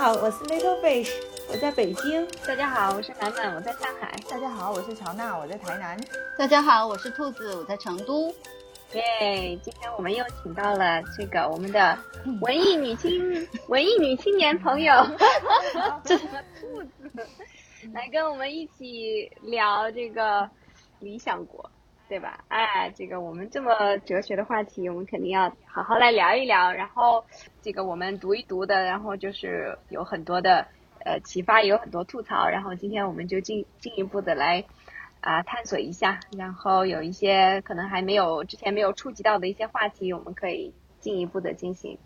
好，我是 Little Fish，我在北京。大家好，我是楠楠，我在上海。大家好，我是乔娜，我在台南。大家好，我是兔子，我在成都。耶！今天我们又请到了这个我们的文艺女青 文艺女青年朋友，这兔子来跟我们一起聊这个理想国，对吧？哎，这个我们这么哲学的话题，我们肯定要好好来聊一聊。然后这个我们读一读的，然后就是有很多的呃启发，也有很多吐槽。然后今天我们就进进一步的来。啊，探索一下，然后有一些可能还没有之前没有触及到的一些话题，我们可以进一步的进行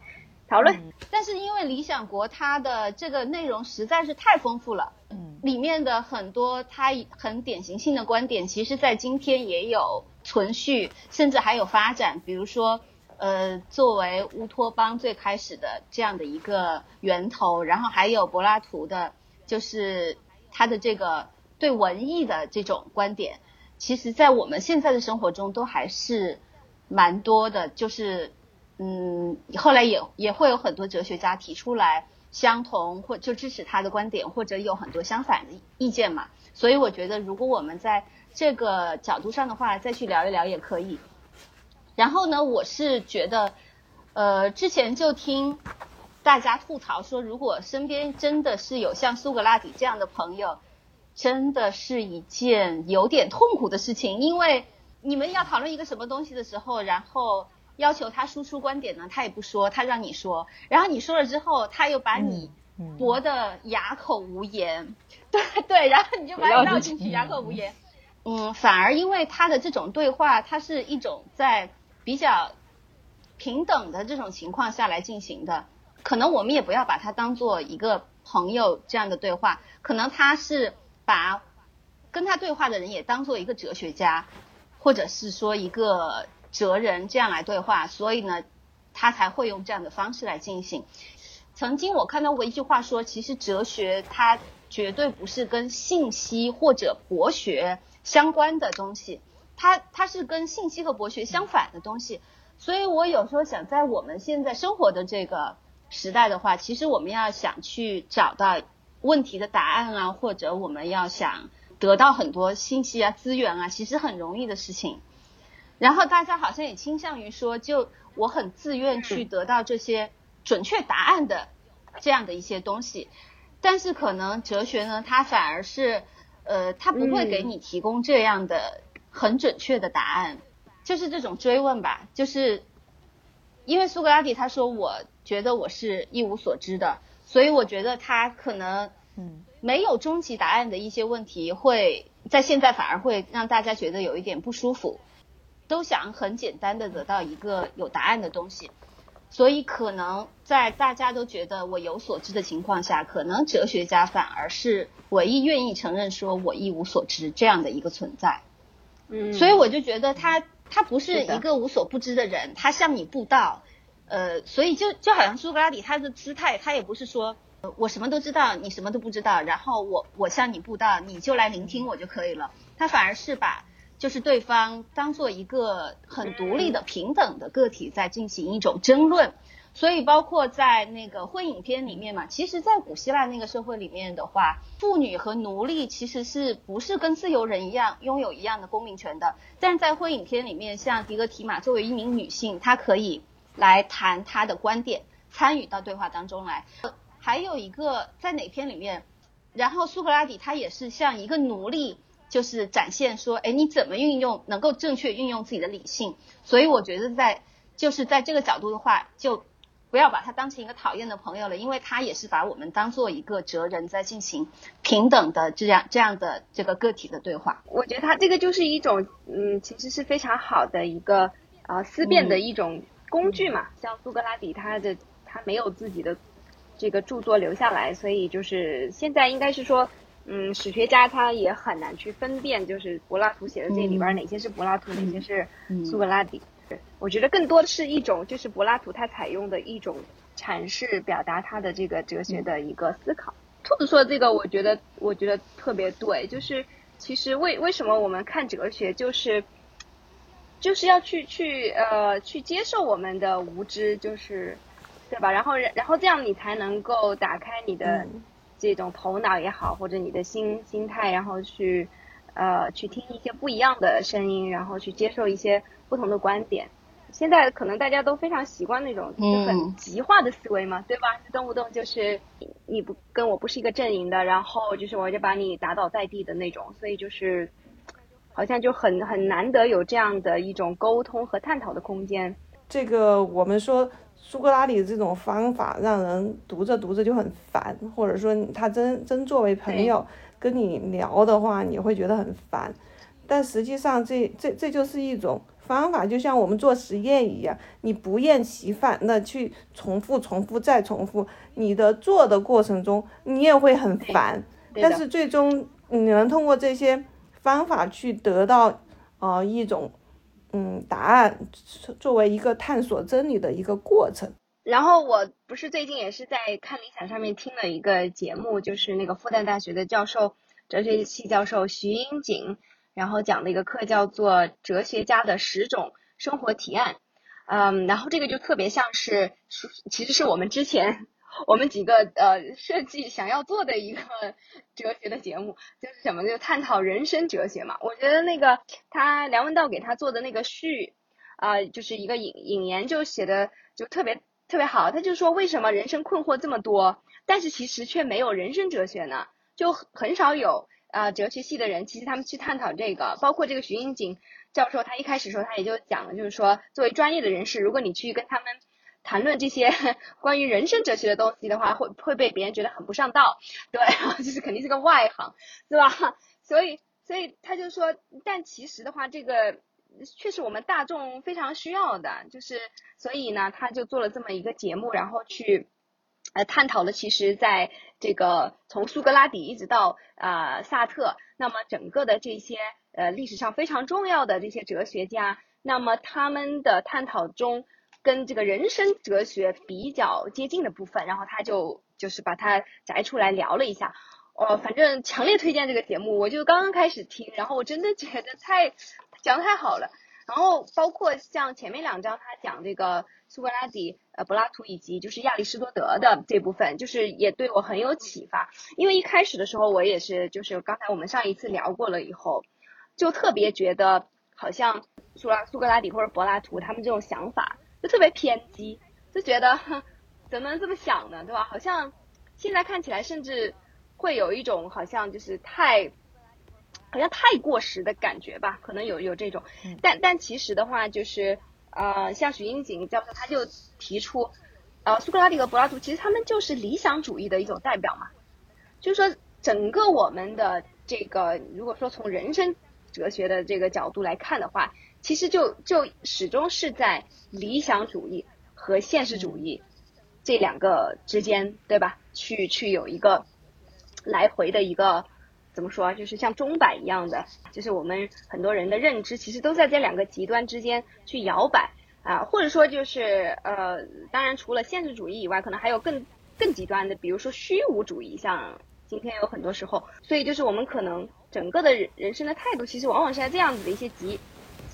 讨论。但是因为理想国它的这个内容实在是太丰富了，嗯，里面的很多它很典型性的观点，其实在今天也有存续，甚至还有发展。比如说，呃，作为乌托邦最开始的这样的一个源头，然后还有柏拉图的，就是他的这个。对文艺的这种观点，其实，在我们现在的生活中都还是蛮多的。就是，嗯，后来也也会有很多哲学家提出来相同或就支持他的观点，或者有很多相反的意见嘛。所以，我觉得如果我们在这个角度上的话，再去聊一聊也可以。然后呢，我是觉得，呃，之前就听大家吐槽说，如果身边真的是有像苏格拉底这样的朋友。真的是一件有点痛苦的事情，因为你们要讨论一个什么东西的时候，然后要求他输出观点呢，他也不说，他让你说，然后你说了之后，他又把你驳得哑口无言，对对，然后你就把你绕进去，哑口无言。嗯，反而因为他的这种对话，它是一种在比较平等的这种情况下来进行的，可能我们也不要把它当做一个朋友这样的对话，可能他是。把跟他对话的人也当做一个哲学家，或者是说一个哲人这样来对话，所以呢，他才会用这样的方式来进行。曾经我看到过一句话说，其实哲学它绝对不是跟信息或者博学相关的东西，它它是跟信息和博学相反的东西。所以我有时候想，在我们现在生活的这个时代的话，其实我们要想去找到。问题的答案啊，或者我们要想得到很多信息啊、资源啊，其实很容易的事情。然后大家好像也倾向于说，就我很自愿去得到这些准确答案的这样的一些东西。但是可能哲学呢，它反而是呃，它不会给你提供这样的很准确的答案，就是这种追问吧。就是因为苏格拉底他说，我觉得我是一无所知的。所以我觉得他可能，嗯，没有终极答案的一些问题，会在现在反而会让大家觉得有一点不舒服，都想很简单的得到一个有答案的东西，所以可能在大家都觉得我有所知的情况下，可能哲学家反而是唯一愿意承认说我一无所知这样的一个存在，嗯，所以我就觉得他他不是一个无所不知的人，他向你布道。呃，所以就就好像苏格拉底他的姿态，他也不是说我什么都知道，你什么都不知道，然后我我向你布道，你就来聆听我就可以了。他反而是把就是对方当做一个很独立的平等的个体在进行一种争论。所以包括在那个婚影片里面嘛，其实，在古希腊那个社会里面的话，妇女和奴隶其实是不是跟自由人一样拥有一样的公民权的？但是在婚影片里面，像迪格提玛作为一名女性，她可以。来谈她的观点，参与到对话当中来。还有一个在哪篇里面，然后苏格拉底他也是像一个奴隶，就是展现说，哎，你怎么运用能够正确运用自己的理性？所以我觉得在就是在这个角度的话，就不要把他当成一个讨厌的朋友了，因为他也是把我们当做一个哲人在进行平等的这样这样的这个个体的对话。我觉得他这个就是一种，嗯，其实是非常好的一个啊思辨的一种。工具嘛，像苏格拉底，他的他没有自己的这个著作留下来，所以就是现在应该是说，嗯，史学家他也很难去分辨，就是柏拉图写的这里边哪些是柏拉图，哪些是苏格拉底。我觉得更多的是一种，就是柏拉图他采用的一种阐释，表达他的这个哲学的一个思考。兔子说的这个，我觉得我觉得特别对，就是其实为为什么我们看哲学，就是。就是要去去呃去接受我们的无知，就是对吧？然后然后这样你才能够打开你的这种头脑也好，或者你的心心态，然后去呃去听一些不一样的声音，然后去接受一些不同的观点。现在可能大家都非常习惯那种就很极化的思维嘛，对吧？动不动就是你不跟我不是一个阵营的，然后就是我就把你打倒在地的那种，所以就是好像就很很难得有这样的一种沟通和探讨的空间。这个我们说苏格拉底的这种方法让人读着读着就很烦，或者说他真真作为朋友跟你聊的话，你会觉得很烦。但实际上这这这就是一种。方法就像我们做实验一样，你不厌其烦的去重复、重复再重复，你的做的过程中你也会很烦，但是最终你能通过这些方法去得到呃一种嗯答案，作为一个探索真理的一个过程。然后我不是最近也是在看理想上面听了一个节目，就是那个复旦大学的教授，哲学系教授徐英锦。然后讲的一个课叫做《哲学家的十种生活提案》，嗯，然后这个就特别像是，其实是我们之前我们几个呃设计想要做的一个 哲学的节目，就是什么就探讨人生哲学嘛。我觉得那个他梁文道给他做的那个序啊，就是一个引引言就写的就特别特别好。他就说为什么人生困惑这么多，但是其实却没有人生哲学呢？就很少有。啊，哲学系的人其实他们去探讨这个，包括这个徐英锦教授，他一开始时候他也就讲了，就是说作为专业的人士，如果你去跟他们谈论这些 关于人生哲学的东西的话，会会被别人觉得很不上道，对，就是肯定是个外行，是吧？所以，所以他就说，但其实的话，这个却是我们大众非常需要的，就是所以呢，他就做了这么一个节目，然后去。呃，探讨了其实在这个从苏格拉底一直到啊萨特，那么整个的这些呃历史上非常重要的这些哲学家，那么他们的探讨中跟这个人生哲学比较接近的部分，然后他就就是把它摘出来聊了一下。哦，反正强烈推荐这个节目，我就刚刚开始听，然后我真的觉得太讲的太好了。然后包括像前面两章他讲这个。苏格拉底、呃，柏拉图以及就是亚里士多德的这部分，就是也对我很有启发。因为一开始的时候，我也是，就是刚才我们上一次聊过了以后，就特别觉得好像苏拉苏格拉底或者柏拉图他们这种想法就特别偏激，就觉得怎么能这么想呢，对吧？好像现在看起来甚至会有一种好像就是太好像太过时的感觉吧，可能有有这种。但但其实的话就是。呃，像许英景教授他就提出，呃，苏格拉底和柏拉图其实他们就是理想主义的一种代表嘛，就是说整个我们的这个，如果说从人生哲学的这个角度来看的话，其实就就始终是在理想主义和现实主义这两个之间，对吧？去去有一个来回的一个。怎么说就是像钟摆一样的，就是我们很多人的认知其实都在这两个极端之间去摇摆啊，或者说就是呃，当然除了现实主义以外，可能还有更更极端的，比如说虚无主义，像今天有很多时候，所以就是我们可能整个的人生的态度，其实往往是在这样子的一些极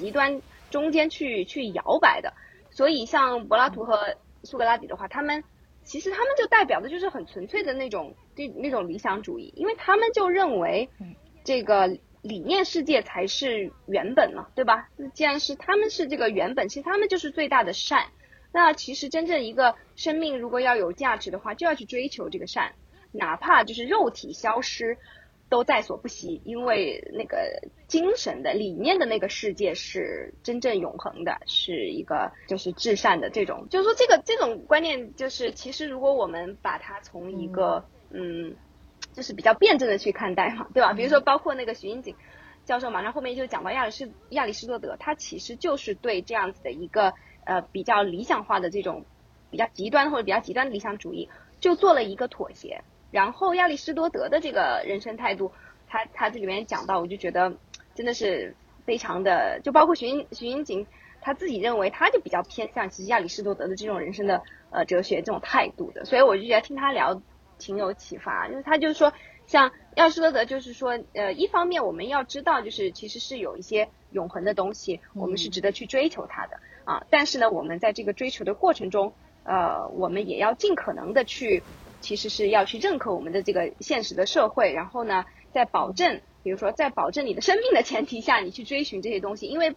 极端中间去去摇摆的。所以像柏拉图和苏格拉底的话，他们。其实他们就代表的就是很纯粹的那种那那种理想主义，因为他们就认为，这个理念世界才是原本嘛，对吧？既然是他们是这个原本，其实他们就是最大的善。那其实真正一个生命如果要有价值的话，就要去追求这个善，哪怕就是肉体消失。都在所不惜，因为那个精神的理念的那个世界是真正永恒的，是一个就是至善的这种，就是说这个这种观念，就是其实如果我们把它从一个嗯，就是比较辩证的去看待嘛，对吧？比如说包括那个徐英锦教授嘛，然后后面就讲到亚里士亚里士多德，他其实就是对这样子的一个呃比较理想化的这种比较极端或者比较极端的理想主义，就做了一个妥协。然后亚里士多德的这个人生态度，他他这里面讲到，我就觉得真的是非常的，就包括徐英徐英锦他自己认为，他就比较偏向其实亚里士多德的这种人生的呃哲学这种态度的，所以我就觉得听他聊挺有启发，因为他就是说，像亚里士多德就是说，呃，一方面我们要知道，就是其实是有一些永恒的东西，我们是值得去追求它的啊，但是呢，我们在这个追求的过程中。呃，我们也要尽可能的去，其实是要去认可我们的这个现实的社会，然后呢，在保证，比如说在保证你的生命的前提下，你去追寻这些东西，因为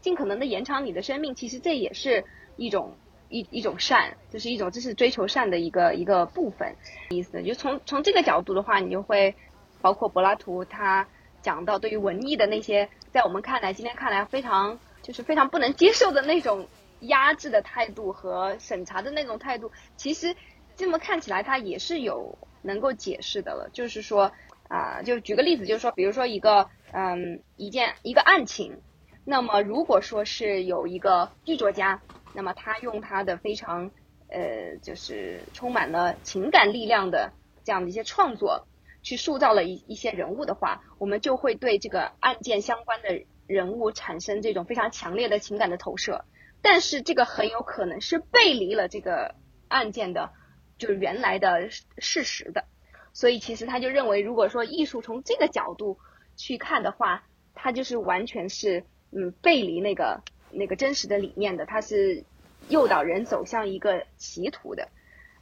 尽可能的延长你的生命，其实这也是一种一一种善，这是一种这是追求善的一个一个部分意思。就从从这个角度的话，你就会包括柏拉图他讲到对于文艺的那些，在我们看来今天看来非常就是非常不能接受的那种。压制的态度和审查的那种态度，其实这么看起来，它也是有能够解释的了。就是说，啊，就举个例子，就是说，比如说一个，嗯，一件一个案情，那么如果说是有一个剧作家，那么他用他的非常，呃，就是充满了情感力量的这样的一些创作，去塑造了一一些人物的话，我们就会对这个案件相关的人物产生这种非常强烈的情感的投射。但是这个很有可能是背离了这个案件的，就是原来的事实的，所以其实他就认为，如果说艺术从这个角度去看的话，它就是完全是嗯背离那个那个真实的理念的，它是诱导人走向一个歧途的，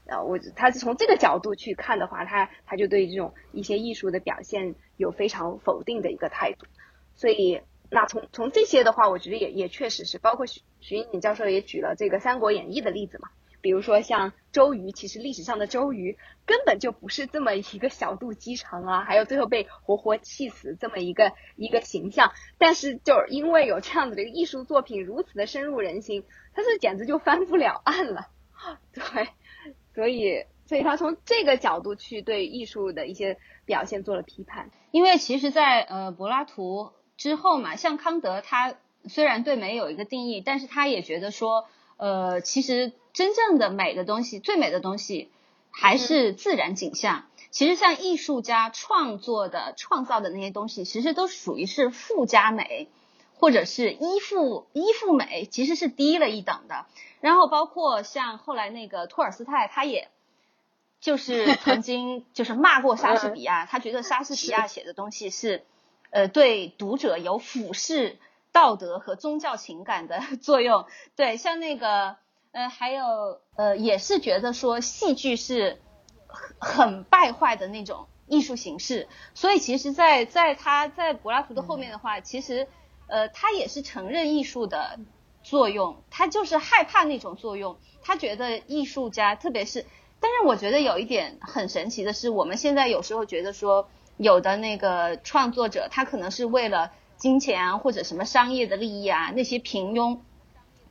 啊，我他是从这个角度去看的话，他他就对这种一些艺术的表现有非常否定的一个态度，所以。那从从这些的话，我觉得也也确实是，包括徐徐英锦教授也举了这个《三国演义》的例子嘛，比如说像周瑜，其实历史上的周瑜根本就不是这么一个小肚鸡肠啊，还有最后被活活气死这么一个一个形象，但是就因为有这样子的一个艺术作品如此的深入人心，他是简直就翻不了案了，对，所以所以他从这个角度去对艺术的一些表现做了批判，因为其实，在呃柏拉图。之后嘛，像康德，他虽然对美有一个定义，但是他也觉得说，呃，其实真正的美的东西，最美的东西还是自然景象。其实像艺术家创作的、创造的那些东西，其实都属于是附加美，或者是依附依附美，其实是低了一等的。然后包括像后来那个托尔斯泰，他也就是 曾经就是骂过莎士比亚，他觉得莎士比亚写的东西是。呃，对读者有俯视道德和宗教情感的 作用。对，像那个，呃，还有，呃，也是觉得说戏剧是很败坏的那种艺术形式。所以，其实，在在他在柏拉图的后面的话，其实，呃，他也是承认艺术的作用，他就是害怕那种作用。他觉得艺术家，特别是，但是我觉得有一点很神奇的是，我们现在有时候觉得说。有的那个创作者，他可能是为了金钱啊，或者什么商业的利益啊，那些平庸、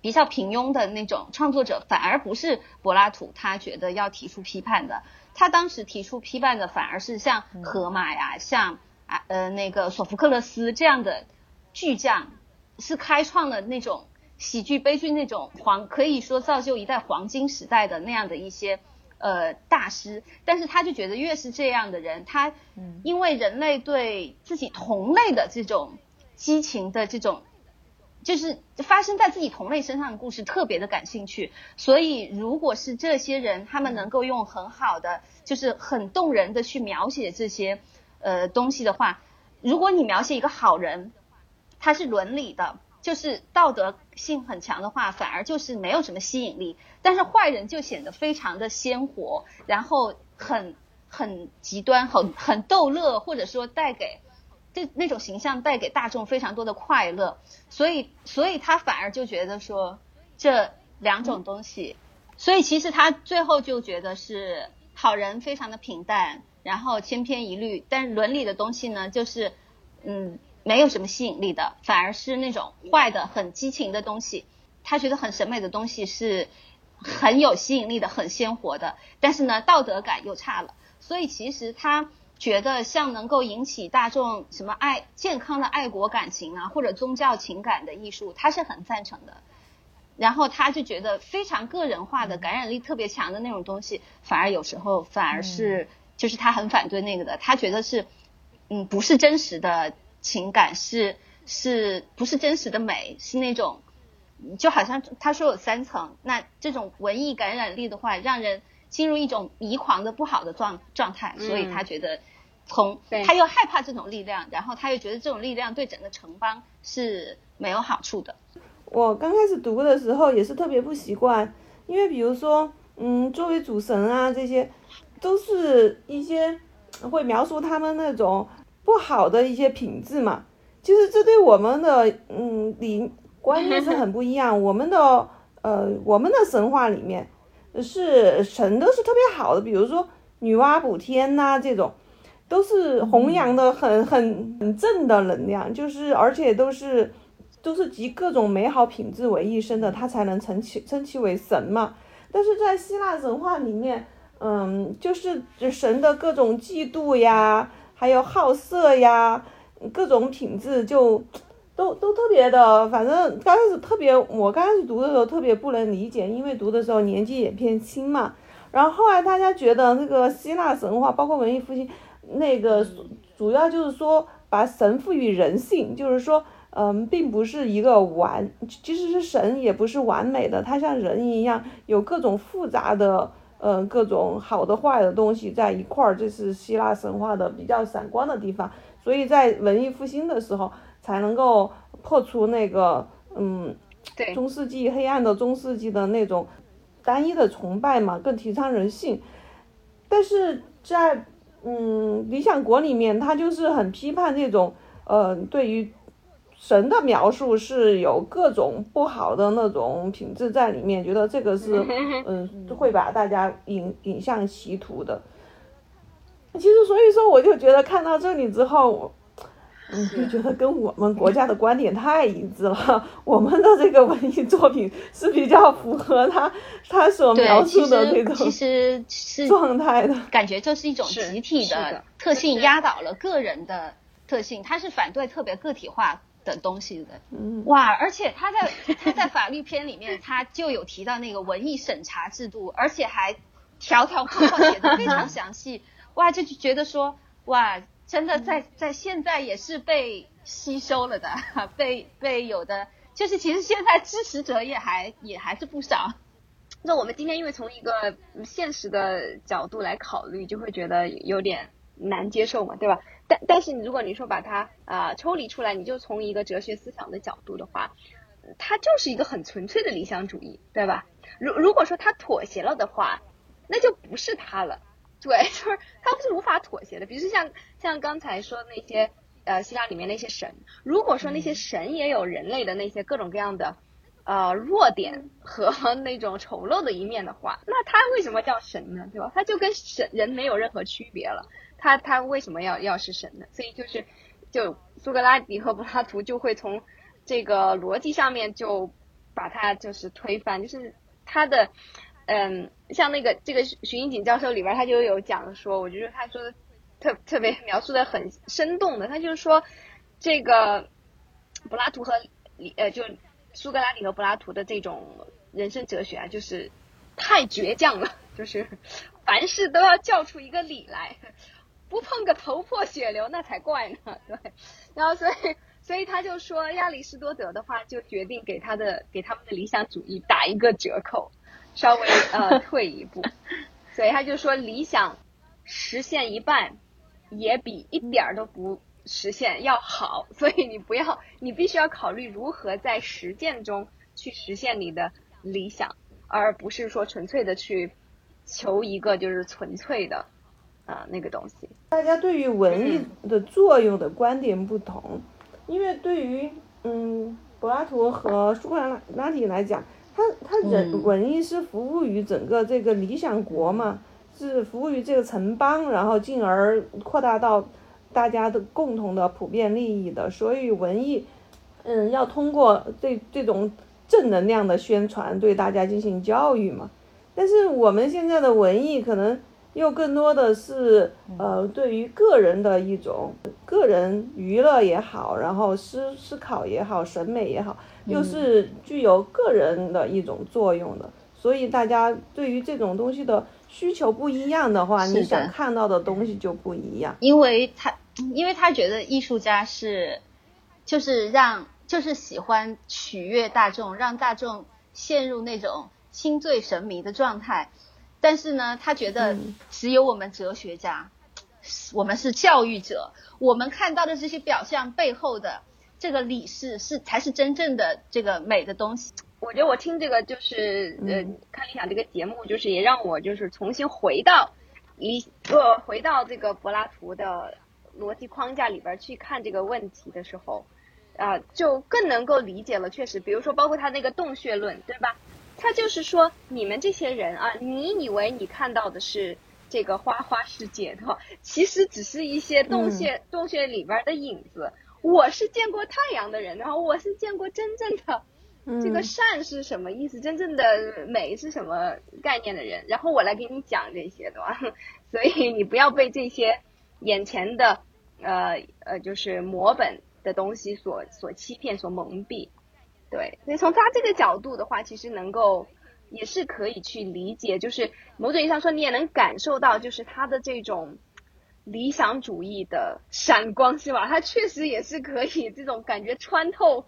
比较平庸的那种创作者，反而不是柏拉图他觉得要提出批判的。他当时提出批判的，反而是像荷马呀，像啊呃那个索福克勒斯这样的巨匠，是开创了那种喜剧、悲剧那种黄，可以说造就一代黄金时代的那样的一些。呃，大师，但是他就觉得越是这样的人，他因为人类对自己同类的这种激情的这种，就是发生在自己同类身上的故事特别的感兴趣，所以如果是这些人，他们能够用很好的，就是很动人的去描写这些呃东西的话，如果你描写一个好人，他是伦理的。就是道德性很强的话，反而就是没有什么吸引力。但是坏人就显得非常的鲜活，然后很很极端，很很逗乐，或者说带给这那种形象带给大众非常多的快乐。所以，所以他反而就觉得说这两种东西，所以其实他最后就觉得是好人非常的平淡，然后千篇一律。但伦理的东西呢，就是嗯。没有什么吸引力的，反而是那种坏的、很激情的东西。他觉得很审美的东西是很有吸引力的、很鲜活的，但是呢，道德感又差了。所以其实他觉得像能够引起大众什么爱、健康的爱国感情啊，或者宗教情感的艺术，他是很赞成的。然后他就觉得非常个人化的、感染力特别强的那种东西，反而有时候反而是就是他很反对那个的。他觉得是嗯，不是真实的。情感是是不是真实的美？是那种就好像他说有三层，那这种文艺感染力的话，让人进入一种迷狂的不好的状状态，所以他觉得从他又害怕这种力量，然后他又觉得这种力量对整个城邦是没有好处的。我刚开始读的时候也是特别不习惯因为比如说，嗯，作为主神啊，这些都是一些会描述他们那种不好的一些品质嘛。其实这对我们的嗯理观念是很不一样。我们的呃，我们的神话里面是神都是特别好的，比如说女娲补天呐这种。都是弘扬的很很很正的能量，就是而且都是都是集各种美好品质为一身的，他才能称其称其为神嘛。但是在希腊神话里面，嗯，就是神的各种嫉妒呀，还有好色呀，各种品质就都都特别的，反正刚开始特别，我刚开始读的时候特别不能理解，因为读的时候年纪也偏轻嘛。然后后来大家觉得那个希腊神话，包括文艺复兴。那个主要就是说把神赋予人性，就是说，嗯，并不是一个完，即使是神也不是完美的，它像人一样有各种复杂的，嗯，各种好的坏的东西在一块儿，这是希腊神话的比较闪光的地方。所以在文艺复兴的时候才能够破除那个，嗯，对，中世纪黑暗的中世纪的那种单一的崇拜嘛，更提倡人性，但是在。嗯，理想国里面他就是很批判这种，呃，对于神的描述是有各种不好的那种品质在里面，觉得这个是，嗯，会把大家引引向歧途的。其实，所以说，我就觉得看到这里之后。嗯，就觉得跟我们国家的观点太一致了。我们的这个文艺作品是比较符合他他所描述的那种其实是状态的感觉，就是一种集体的特性压倒了个人的特性。他是反对特别个体化的东西的。嗯，哇！而且他在他在法律篇里面，他就有提到那个文艺审查制度，而且还条条框框写的非常详细。哇，就觉得说哇。真的在在现在也是被吸收了的，被被有的就是其实现在支持者也还也还是不少。那我们今天因为从一个现实的角度来考虑，就会觉得有点难接受嘛，对吧？但但是如果你说把它啊抽离出来，你就从一个哲学思想的角度的话，它就是一个很纯粹的理想主义，对吧？如如果说他妥协了的话，那就不是他了。对，就是他不是无法妥协的。比如说像像刚才说那些呃希腊里面那些神，如果说那些神也有人类的那些各种各样的呃弱点 和那种丑陋的一面的话，那他为什么叫神呢？对吧？他就跟神人没有任何区别了。他他为什么要要是神呢？所以就是就苏格拉底和柏拉图就会从这个逻辑上面就把他就是推翻，就是他的。嗯，像那个这个徐英锦教授里边，他就有讲说，我觉得他说的特特别描述的很生动的，他就是说这个柏拉图和李呃就苏格拉底和柏拉图的这种人生哲学啊，就是太倔强了，就是凡事都要叫出一个理来，不碰个头破血流那才怪呢，对。然后所以所以他就说亚里士多德的话，就决定给他的给他们的理想主义打一个折扣。稍微呃退一步，所以他就说理想实现一半也比一点儿都不实现要好，所以你不要，你必须要考虑如何在实践中去实现你的理想，而不是说纯粹的去求一个就是纯粹的啊那个东西。大家对于文艺的作用的观点不同，因为对于嗯柏拉图和苏格拉拉底来讲。他他人文艺是服务于整个这个理想国嘛，是服务于这个城邦，然后进而扩大到大家的共同的普遍利益的。所以文艺，嗯，要通过这这种正能量的宣传对大家进行教育嘛。但是我们现在的文艺可能又更多的是呃对于个人的一种个人娱乐也好，然后思思考也好，审美也好。又是具有个人的一种作用的，所以大家对于这种东西的需求不一样的话，你想看到的东西就不一样。因为他，因为他觉得艺术家是，就是让，就是喜欢取悦大众，让大众陷入那种心醉神迷的状态。但是呢，他觉得只有我们哲学家，我们是教育者，我们看到的这些表象背后的。这个理是是才是真正的这个美的东西，我觉得我听这个就是呃，看理想这个节目，就是也让我就是重新回到一个回到这个柏拉图的逻辑框架里边去看这个问题的时候，啊，就更能够理解了。确实，比如说包括他那个洞穴论，对吧？他就是说，你们这些人啊，你以为你看到的是这个花花世界的，其实只是一些洞穴洞穴里边的影子。我是见过太阳的人，然后我是见过真正的。这个善是什么意思？真正的美是什么概念的人？然后我来给你讲这些，的吧？所以你不要被这些眼前的呃呃就是模本的东西所所欺骗、所蒙蔽。对，所以从他这个角度的话，其实能够也是可以去理解，就是某种意义上说，你也能感受到，就是他的这种。理想主义的闪光是吧？他确实也是可以这种感觉穿透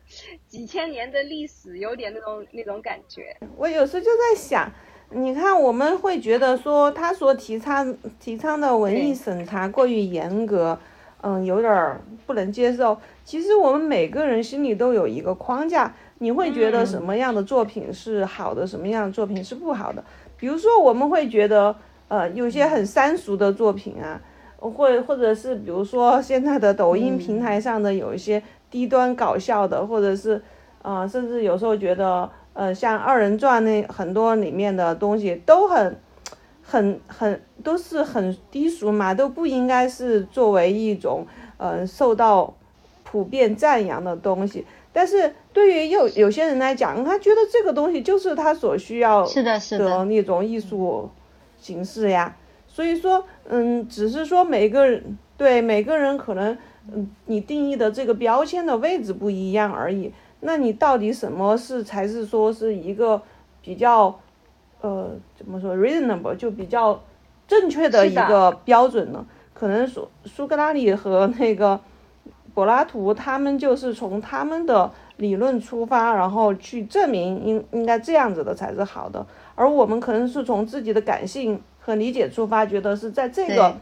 几千年的历史，有点那种那种感觉。我有时候就在想，你看我们会觉得说他所提倡提倡的文艺审查过于严格，嗯，有点不能接受。其实我们每个人心里都有一个框架，你会觉得什么样的作品是好的，什么样的作品是不好的。比如说我们会觉得，呃，有些很三俗的作品啊。或或者是比如说现在的抖音平台上的有一些低端搞笑的，或者是，呃，甚至有时候觉得，呃，像二人转那很多里面的东西都很，很很都是很低俗嘛，都不应该是作为一种，呃，受到普遍赞扬的东西。但是对于有有些人来讲，他觉得这个东西就是他所需要的那种艺术形式呀。所以说，嗯，只是说每个人对每个人可能，嗯，你定义的这个标签的位置不一样而已。那你到底什么是才是说是一个比较，呃，怎么说 reasonable 就比较正确的一个标准呢？可能苏苏格拉底和那个柏拉图他们就是从他们的理论出发，然后去证明应应该这样子的才是好的，而我们可能是从自己的感性。和理解出发，觉得是在这个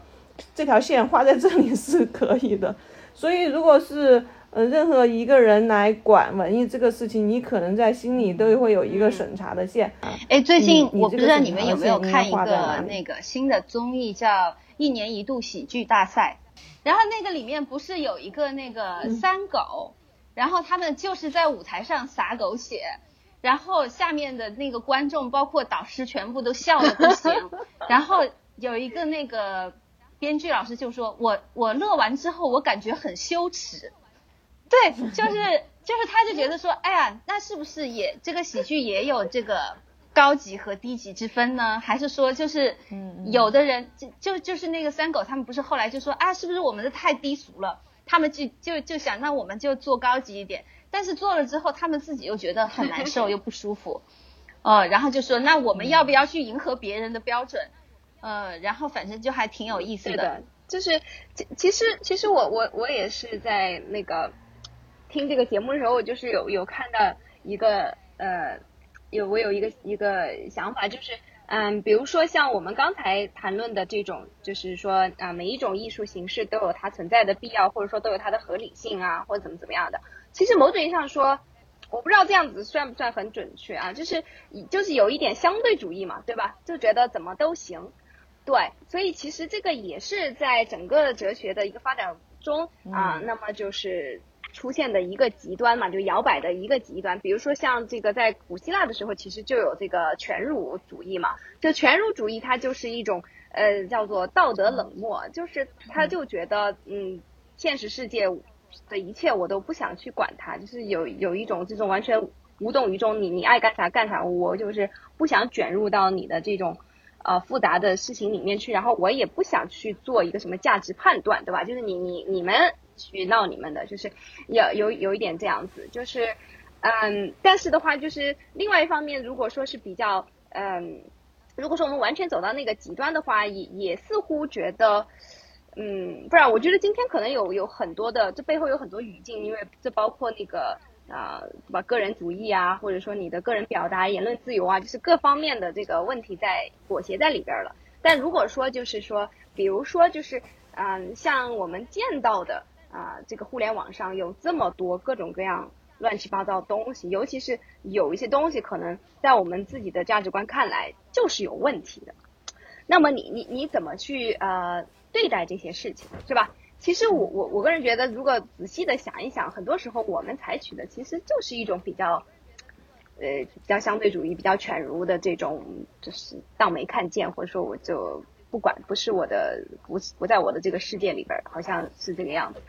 这条线画在这里 是可以的。所以，如果是呃任何一个人来管文艺这个事情，你可能在心里都会有一个审查的线。哎，最近我不知道你们有没有看一个那个新的综艺，叫《一年一度喜剧大赛》，然后那个里面不是有一个那个三狗，然后他们就是在舞台上撒狗血。然后下面的那个观众，包括导师，全部都笑的不行。然后有一个那个编剧老师就说：“我我乐完之后，我感觉很羞耻。”对，就是就是他就觉得说：“哎呀，那是不是也这个喜剧也有这个高级和低级之分呢？还是说就是有的人就就就是那个三狗他们不是后来就说啊，是不是我们的太低俗了？他们就就就想那我们就做高级一点。”但是做了之后，他们自己又觉得很难受，又不舒服，呃，然后就说那我们要不要去迎合别人的标准？呃，然后反正就还挺有意思的。就是其其实其实我我我也是在那个听这个节目的时候，我就是有有看到一个呃，有我有一个一个想法，就是嗯，比如说像我们刚才谈论的这种，就是说啊，每一种艺术形式都有它存在的必要，或者说都有它的合理性啊，或者怎么怎么样的。其实某种意义上说，我不知道这样子算不算很准确啊？就是就是有一点相对主义嘛，对吧？就觉得怎么都行，对。所以其实这个也是在整个哲学的一个发展中啊，那么就是出现的一个极端嘛，就摇摆的一个极端。比如说像这个在古希腊的时候，其实就有这个全儒主义嘛。就全儒主义，它就是一种呃叫做道德冷漠，就是他就觉得嗯，现实世界。的一切我都不想去管它，就是有有一种这种完全无动于衷，你你爱干啥干啥，我就是不想卷入到你的这种呃复杂的事情里面去，然后我也不想去做一个什么价值判断，对吧？就是你你你们去闹你们的，就是有有有一点这样子，就是嗯，但是的话就是另外一方面，如果说是比较嗯，如果说我们完全走到那个极端的话，也也似乎觉得。嗯，不然我觉得今天可能有有很多的，这背后有很多语境，因为这包括那个啊，对吧？个人主义啊，或者说你的个人表达、言论自由啊，就是各方面的这个问题在裹挟在里边了。但如果说就是说，比如说就是嗯，像我们见到的啊，这个互联网上有这么多各种各样乱七八糟东西，尤其是有一些东西可能在我们自己的价值观看来就是有问题的。那么你你你怎么去呃对待这些事情，是吧？其实我我我个人觉得，如果仔细的想一想，很多时候我们采取的其实就是一种比较，呃，比较相对主义、比较犬儒的这种，就是当没看见，或者说我就不管，不是我的，不不在我的这个世界里边，好像是这个样子。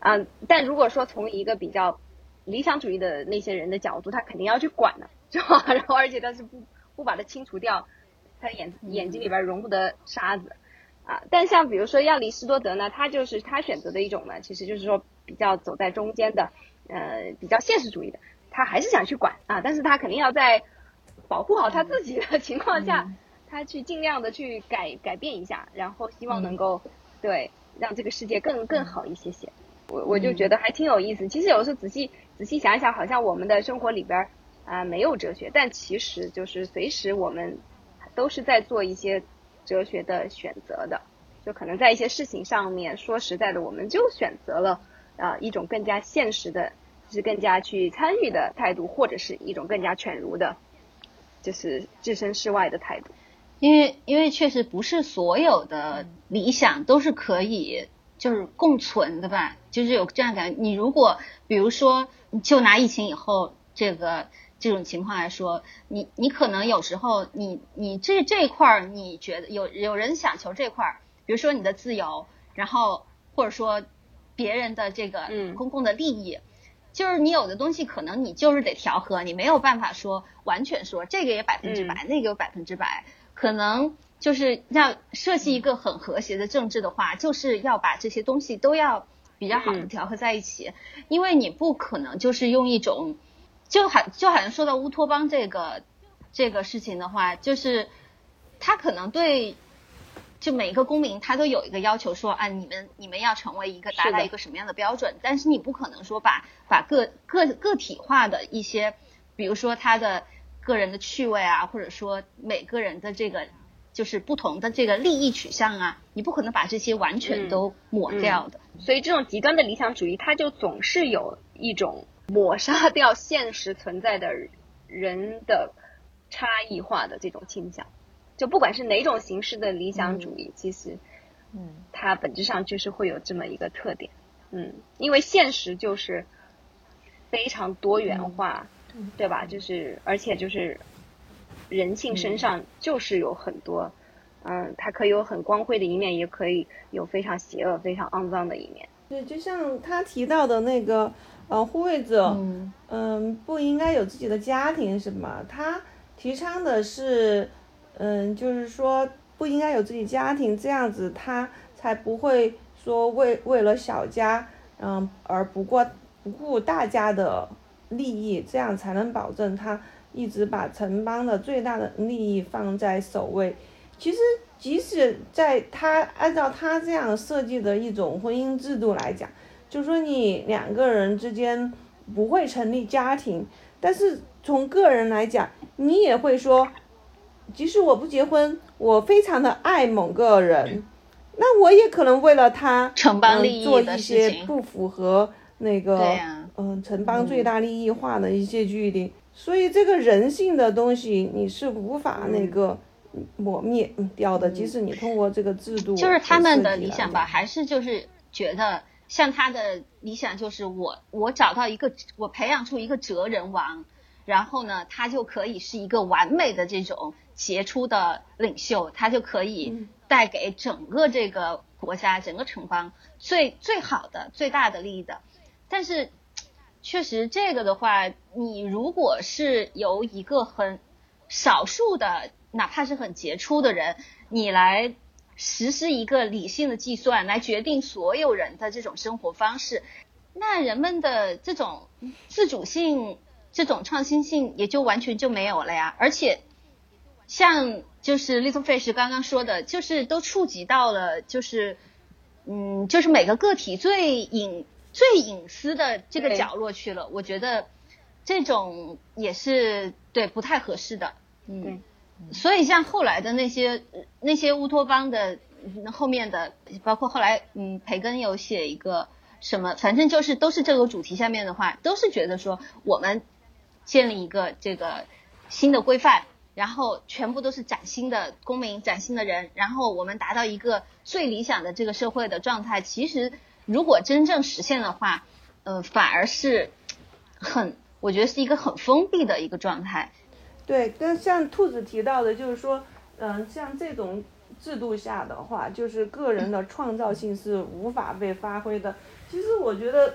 嗯，但如果说从一个比较理想主义的那些人的角度，他肯定要去管的，是吧？然后而且他是不不把它清除掉，他眼眼睛里边容不得沙子。啊，但像比如说亚里士多德呢，他就是他选择的一种呢，其实就是说比较走在中间的，呃，比较现实主义的，他还是想去管啊，但是他肯定要在保护好他自己的情况下，他去尽量的去改改变一下，然后希望能够对让这个世界更更好一些些。我我就觉得还挺有意思。其实有时候仔细仔细想一想，好像我们的生活里边啊没有哲学，但其实就是随时我们都是在做一些。哲学的选择的，就可能在一些事情上面，说实在的，我们就选择了啊一种更加现实的，就是更加去参与的态度，或者是一种更加犬儒的，就是置身事外的态度。因为因为确实不是所有的理想都是可以就是共存的吧，就是有这样感觉。你如果比如说，就拿疫情以后这个。这种情况来说，你你可能有时候你你这这块儿你觉得有有人想求这块儿，比如说你的自由，然后或者说别人的这个公共的利益，就是你有的东西可能你就是得调和，你没有办法说完全说这个也百分之百，那个有百分之百，可能就是要设计一个很和谐的政治的话，就是要把这些东西都要比较好的调和在一起，因为你不可能就是用一种。就好就好像说到乌托邦这个这个事情的话，就是他可能对就每一个公民他都有一个要求，说啊你们你们要成为一个达到一个什么样的标准，但是你不可能说把把个个个体化的一些，比如说他的个人的趣味啊，或者说每个人的这个就是不同的这个利益取向啊，你不可能把这些完全都抹掉的。所以这种极端的理想主义，它就总是有一种。抹杀掉现实存在的人的差异化的这种倾向，就不管是哪种形式的理想主义，其实，嗯，它本质上就是会有这么一个特点，嗯，因为现实就是非常多元化，对吧？就是而且就是人性身上就是有很多，嗯，它可以有很光辉的一面，也可以有非常邪恶、非常肮脏的一面。对，就像他提到的那个。呃，护卫者，嗯，不应该有自己的家庭，是吗？他提倡的是，嗯，就是说不应该有自己家庭，这样子他才不会说为为了小家，嗯，而不过不顾大家的利益，这样才能保证他一直把城邦的最大的利益放在首位。其实，即使在他按照他这样设计的一种婚姻制度来讲。就说你两个人之间不会成立家庭，但是从个人来讲，你也会说，即使我不结婚，我非常的爱某个人，那我也可能为了他，城邦利益做一些不符合那个，嗯，城邦最大利益化的一些距离。所以这个人性的东西你是无法那个抹灭掉的，即使你通过这个制度，就是他们的理想吧，还是就是觉得。像他的理想就是我，我找到一个，我培养出一个哲人王，然后呢，他就可以是一个完美的这种杰出的领袖，他就可以带给整个这个国家、整个城邦最最好的、最大的利益的。但是，确实这个的话，你如果是由一个很少数的，哪怕是很杰出的人，你来。实施一个理性的计算来决定所有人的这种生活方式，那人们的这种自主性、这种创新性也就完全就没有了呀。而且，像就是 Little Fish 刚刚说的，就是都触及到了，就是嗯，就是每个个体最隐、最隐私的这个角落去了。我觉得这种也是对不太合适的。嗯。所以，像后来的那些那些乌托邦的后面的，包括后来，嗯，培根有写一个什么，反正就是都是这个主题下面的话，都是觉得说我们建立一个这个新的规范，然后全部都是崭新的公民、崭新的人，然后我们达到一个最理想的这个社会的状态。其实如果真正实现的话，呃，反而是很，我觉得是一个很封闭的一个状态。对，跟像兔子提到的，就是说，嗯，像这种制度下的话，就是个人的创造性是无法被发挥的。其实我觉得，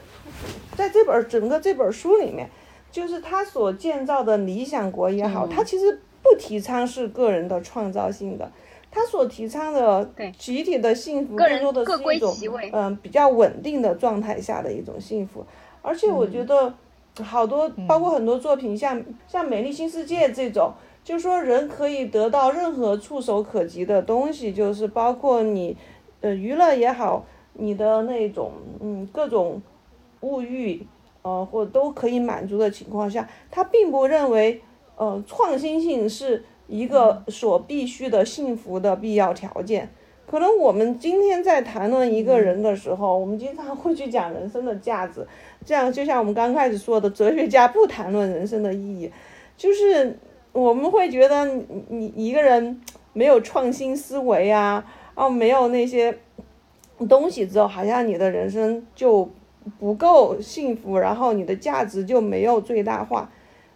在这本整个这本书里面，就是他所建造的理想国也好，他其实不提倡是个人的创造性的，他所提倡的集体的幸福，更多的是一种嗯比较稳定的状态下的一种幸福。而且我觉得好多，包括很多作品，像像《美丽新世界》这种，就是说人可以得到任何触手可及的东西，就是包括你呃娱乐也好。你的那种嗯各种物欲，呃或都可以满足的情况下，他并不认为呃创新性是一个所必须的幸福的必要条件。可能我们今天在谈论一个人的时候，我们经常会去讲人生的价值，这样就像我们刚开始说的，哲学家不谈论人生的意义，就是我们会觉得你你一个人没有创新思维啊，哦没有那些。东西之后，好像你的人生就不够幸福，然后你的价值就没有最大化。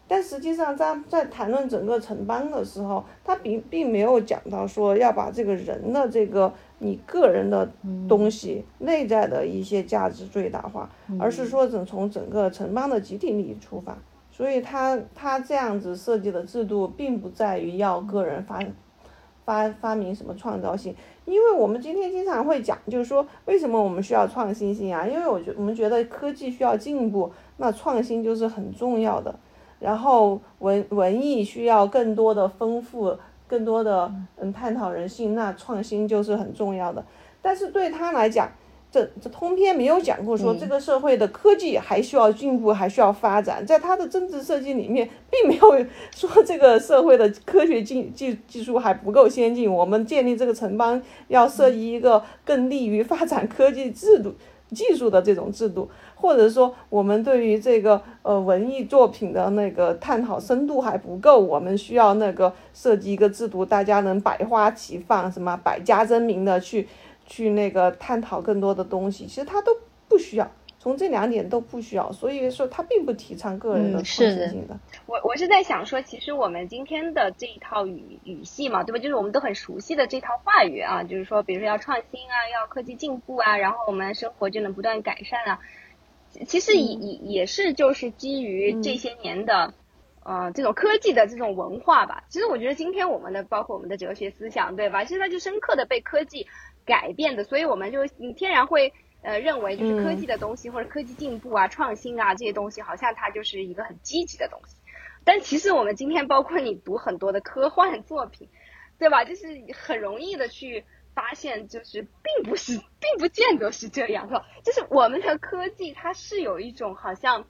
但实际上，在在谈论整个城邦的时候，他并并没有讲到说要把这个人的这个你个人的东西内在的一些价值最大化，而是说整从整个城邦的集体利益出发。所以，他他这样子设计的制度，并不在于要个人发发发明什么创造性。因为我们今天经常会讲，就是说为什么我们需要创新性啊？因为我觉我们觉得科技需要进步，那创新就是很重要的。然后文文艺需要更多的丰富，更多的嗯探讨人性，那创新就是很重要的。但是对他来讲，这这通篇没有讲过说这个社会的科技还需要进步，还需要发展。在他的政治设计里面，并没有说这个社会的科学技技技术还不够先进。我们建立这个城邦要设计一个更利于发展科技制度、技术的这种制度，或者说我们对于这个呃文艺作品的那个探讨深度还不够，我们需要那个设计一个制度，大家能百花齐放，什么百家争鸣的去。去那个探讨更多的东西，其实它都不需要，从这两点都不需要，所以说他并不提倡个人的创新性的。我我是在想说，其实我们今天的这一套语语系嘛，对吧？就是我们都很熟悉的这套话语啊，就是说，比如说要创新啊，要科技进步啊，然后我们生活就能不断改善啊。其实也也也是就是基于这些年的呃这种科技的这种文化吧。其实我觉得今天我们的包括我们的哲学思想，对吧？现在就深刻的被科技。改变的，所以我们就天然会呃认为就是科技的东西或者科技进步啊、创新啊这些东西，好像它就是一个很积极的东西。但其实我们今天包括你读很多的科幻作品，对吧？就是很容易的去发现，就是并不是，并不见得是这样，是吧？就是我们的科技它是有一种好像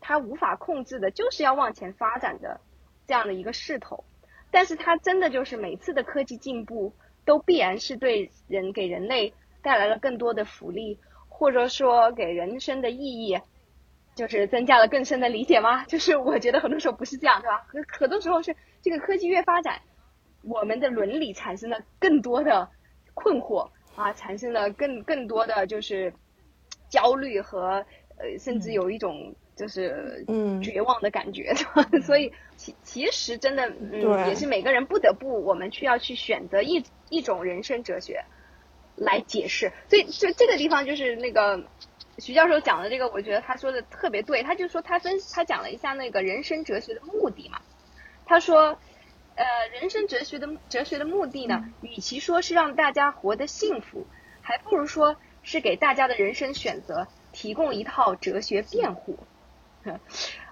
它无法控制的，就是要往前发展的这样的一个势头。但是它真的就是每次的科技进步。都必然是对人给人类带来了更多的福利，或者说给人生的意义，就是增加了更深的理解吗？就是我觉得很多时候不是这样，对吧？很很多时候是这个科技越发展，我们的伦理产生了更多的困惑啊，产生了更更多的就是焦虑和呃，甚至有一种就是嗯绝望的感觉，所以其其实真的嗯也是每个人不得不我们需要去选择一。一种人生哲学来解释，所以就这个地方就是那个徐教授讲的这个，我觉得他说的特别对。他就说他分他讲了一下那个人生哲学的目的嘛。他说，呃，人生哲学的哲学的目的呢，与其说是让大家活得幸福，还不如说是给大家的人生选择提供一套哲学辩护。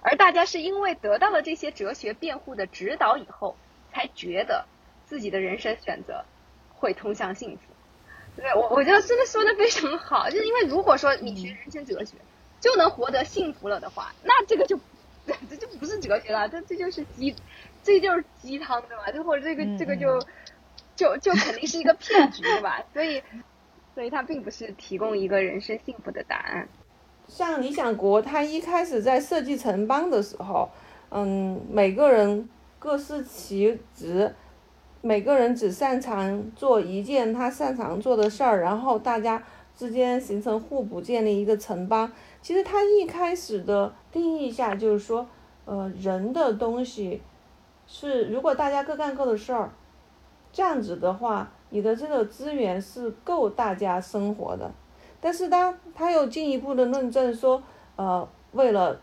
而大家是因为得到了这些哲学辩护的指导以后，才觉得自己的人生选择。会通向幸福，对我我觉得真的说的非常好，就是因为如果说你学人生哲学就能活得幸福了的话，那这个就 这就不是哲学了，这这就是鸡，这就是鸡汤对吧？就或者这个这个就就就肯定是一个骗局对吧？所以所以它并不是提供一个人生幸福的答案。像理想国，它一开始在设计城邦的时候，嗯，每个人各司其职，每个人只擅长做一件他擅长做的事儿，然后大家之间形成互补，建立一个城邦。其实它一开始的定义下就是说，呃，人的东西是如果大家各干各的事儿，这样子的话，你的这个资源是够大家生活的。但是当他又进一步的论证说，呃，为了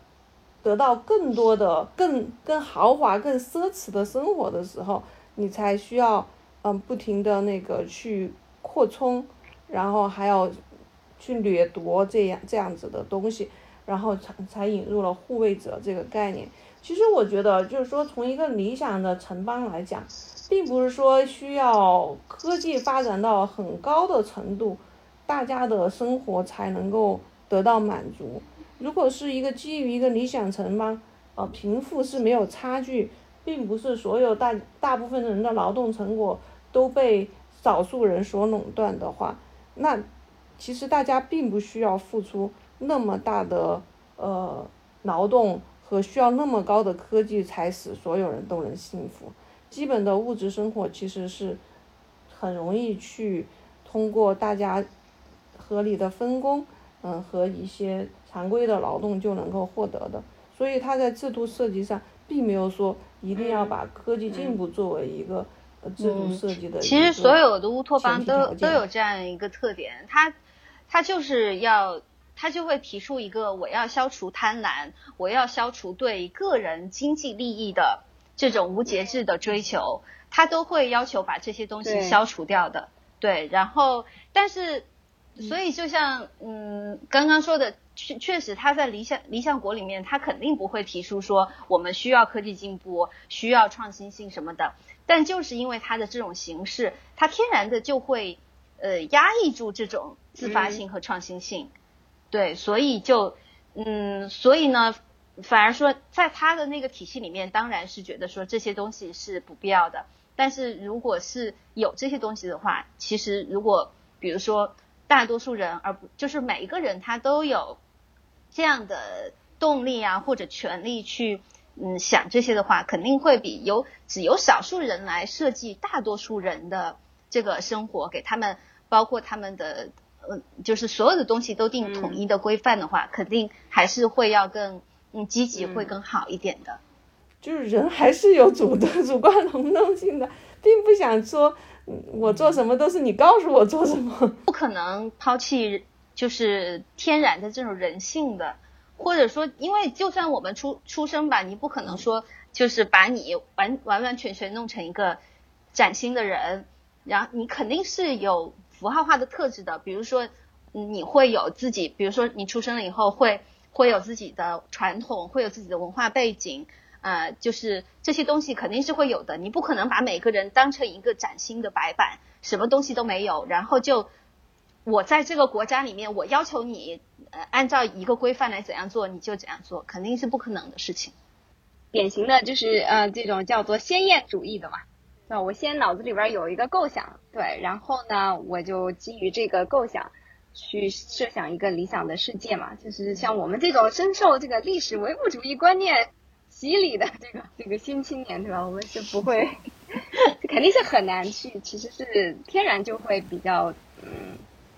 得到更多的、更更豪华、更奢侈的生活的时候，你才需要嗯不停的那个去扩充，然后还要去掠夺这样这样子的东西，然后才才引入了护卫者这个概念。其实我觉得，就是说从一个理想的城邦来讲，并不是说需要科技发展到很高的程度。大家的生活才能够得到满足。如果是一个基于一个理想城邦，呃，贫富是没有差距，并不是所有大大部分人的劳动成果都被少数人所垄断的话，那其实大家并不需要付出那么大的呃劳动和需要那么高的科技才使所有人都能幸福。基本的物质生活其实是很容易去通过大家。合理的分工，嗯，和一些常规的劳动就能够获得的，所以它在制度设计上并没有说一定要把科技进步作为一个制度设计的。其实所有的乌托邦都都有这样一个特点，它它就是要它就会提出一个我要消除贪婪，我要消除对个人经济利益的这种无节制的追求，他都会要求把这些东西消除掉的。对，然后但是。所以，就像嗯，刚刚说的，确确实，他在理想理想国里面，他肯定不会提出说我们需要科技进步，需要创新性什么的。但就是因为他的这种形式，他天然的就会呃压抑住这种自发性和创新性。对，所以就嗯，所以呢，反而说在他的那个体系里面，当然是觉得说这些东西是不必要的。但是如果是有这些东西的话，其实如果比如说。大多数人，而不就是每一个人，他都有这样的动力啊，或者权利去嗯想这些的话，肯定会比有只有少数人来设计大多数人的这个生活，给他们包括他们的嗯，就是所有的东西都定统一的规范的话，肯定还是会要更嗯积极，会更好一点的。就是人还是有主的 主观能动性的，并不想说。我做什么都是你告诉我做什么，不可能抛弃就是天然的这种人性的，或者说，因为就算我们出出生吧，你不可能说就是把你完完完全全弄成一个崭新的人，然后你肯定是有符号化的特质的，比如说你会有自己，比如说你出生了以后会会有自己的传统，会有自己的文化背景。呃，就是这些东西肯定是会有的，你不可能把每个人当成一个崭新的白板，什么东西都没有，然后就我在这个国家里面，我要求你呃按照一个规范来怎样做，你就怎样做，肯定是不可能的事情。典型的就是呃这种叫做先验主义的嘛，那我先脑子里边有一个构想，对，然后呢我就基于这个构想去设想一个理想的世界嘛，就是像我们这种深受这个历史唯物主义观念。洗礼的这个这个新青年，对吧？我们是不会，肯定是很难去，其实是天然就会比较，嗯，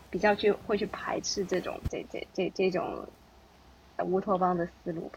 比较去会去排斥这种这这这这种乌托邦的思路。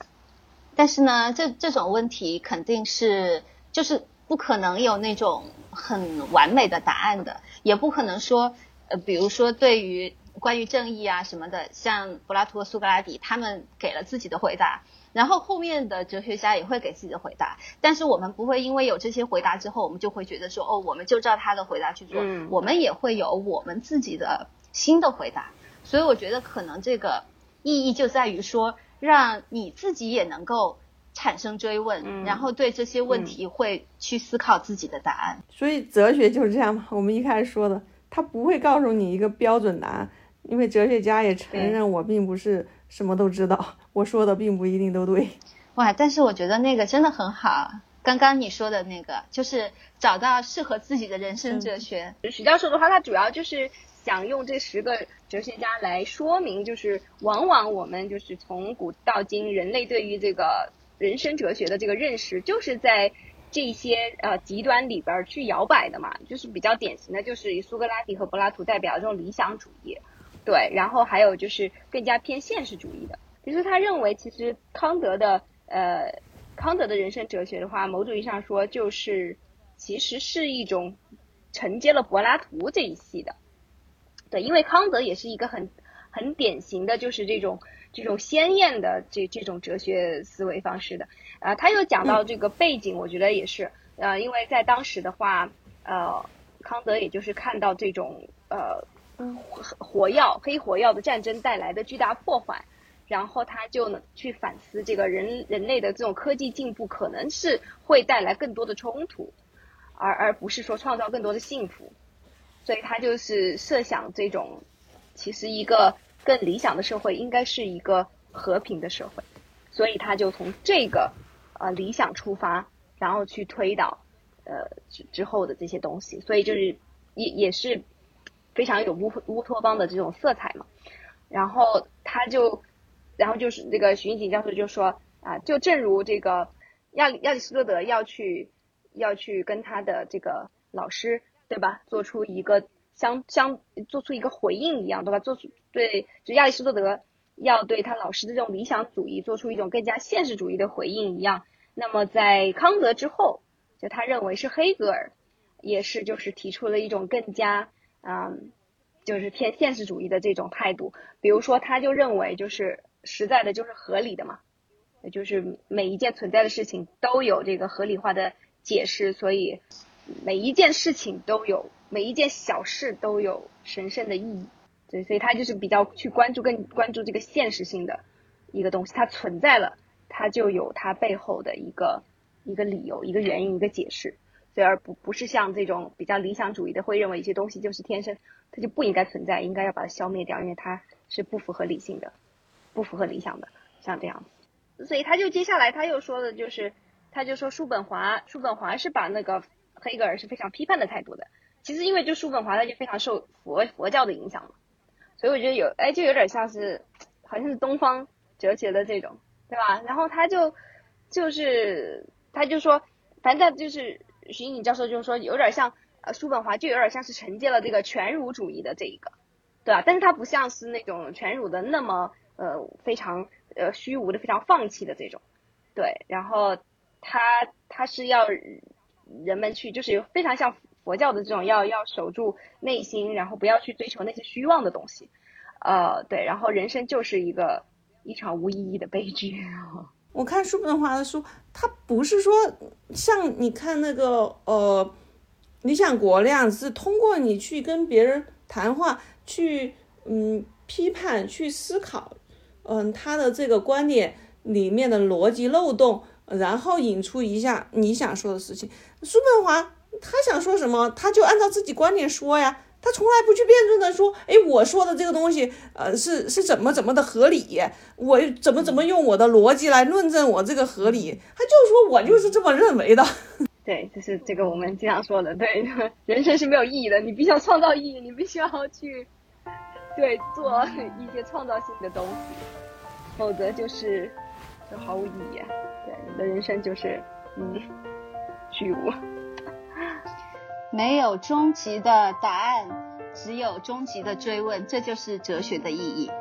但是呢，这这种问题肯定是就是不可能有那种很完美的答案的，也不可能说，呃，比如说对于关于正义啊什么的，像柏拉图和苏格拉底，他们给了自己的回答。然后后面的哲学家也会给自己的回答，但是我们不会因为有这些回答之后，我们就会觉得说，哦，我们就照他的回答去做。嗯。我们也会有我们自己的新的回答，所以我觉得可能这个意义就在于说，让你自己也能够产生追问，然后对这些问题会去思考自己的答案。所以哲学就是这样嘛，我们一开始说的，他不会告诉你一个标准答案，因为哲学家也承认我并不是。什么都知道，我说的并不一定都对。哇，但是我觉得那个真的很好，刚刚你说的那个，就是找到适合自己的人生哲学。许教授的话，他主要就是想用这十个哲学家来说明，就是往往我们就是从古到今，人类对于这个人生哲学的这个认识，就是在这些呃极端里边去摇摆的嘛。就是比较典型的就是以苏格拉底和柏拉图代表的这种理想主义，对，然后还有就是更加偏现实主义的。比如说他认为，其实康德的呃。康德的人生哲学的话，某种意义上说，就是其实是一种承接了柏拉图这一系的，对，因为康德也是一个很很典型的，就是这种这种鲜艳的这这种哲学思维方式的。啊，他又讲到这个背景，我觉得也是，呃，因为在当时的话，呃，康德也就是看到这种呃火药黑火药的战争带来的巨大破坏。然后他就能去反思这个人人类的这种科技进步可能是会带来更多的冲突，而而不是说创造更多的幸福，所以他就是设想这种其实一个更理想的社会应该是一个和平的社会，所以他就从这个呃理想出发，然后去推导呃之之后的这些东西，所以就是也也是非常有乌乌托邦的这种色彩嘛，然后他就。然后就是那个徐云锦教授就说啊，就正如这个亚里亚里士多德要去要去跟他的这个老师对吧，做出一个相相做出一个回应一样对吧？做出对就亚里士多德要对他老师的这种理想主义做出一种更加现实主义的回应一样。那么在康德之后，就他认为是黑格尔也是就是提出了一种更加嗯就是偏现实主义的这种态度。比如说他就认为就是。实在的就是合理的嘛，就是每一件存在的事情都有这个合理化的解释，所以每一件事情都有，每一件小事都有神圣的意义。对，所以他就是比较去关注更关注这个现实性的一个东西，它存在了，它就有它背后的一个一个理由、一个原因、一个解释。所以而不不是像这种比较理想主义的，会认为一些东西就是天生，它就不应该存在，应该要把它消灭掉，因为它是不符合理性的。不符合理想的，像这样子，所以他就接下来他又说的就是，他就说叔本华，叔本华是把那个黑格尔是非常批判的态度的。其实因为就叔本华他就非常受佛佛教的影响嘛，所以我觉得有哎就有点像是好像是东方哲学的这种，对吧？然后他就就是他就说，反正就是徐颖教授就是说有点像呃叔本华就有点像是承接了这个全儒主义的这一个，对吧？但是他不像是那种全儒的那么。呃，非常呃虚无的，非常放弃的这种，对，然后他他是要人们去，就是非常像佛教的这种，要要守住内心，然后不要去追求那些虚妄的东西，呃，对，然后人生就是一个一场无意义的悲剧。我看叔本华的书，他不是说像你看那个呃《理想国》那样，是通过你去跟别人谈话，去嗯批判，去思考。嗯，他的这个观点里面的逻辑漏洞，然后引出一下你想说的事情。叔本华他想说什么，他就按照自己观点说呀，他从来不去辩证的说，哎，我说的这个东西，呃，是是怎么怎么的合理，我怎么怎么用我的逻辑来论证我这个合理，他就说我就是这么认为的。对，就是这个我们经常说的，对，人生是没有意义的，你必须要创造意义，你必须要去。对，做一些创造性的东西，否则就是就毫无意义。对，你的人生就是嗯虚无，没有终极的答案，只有终极的追问，这就是哲学的意义。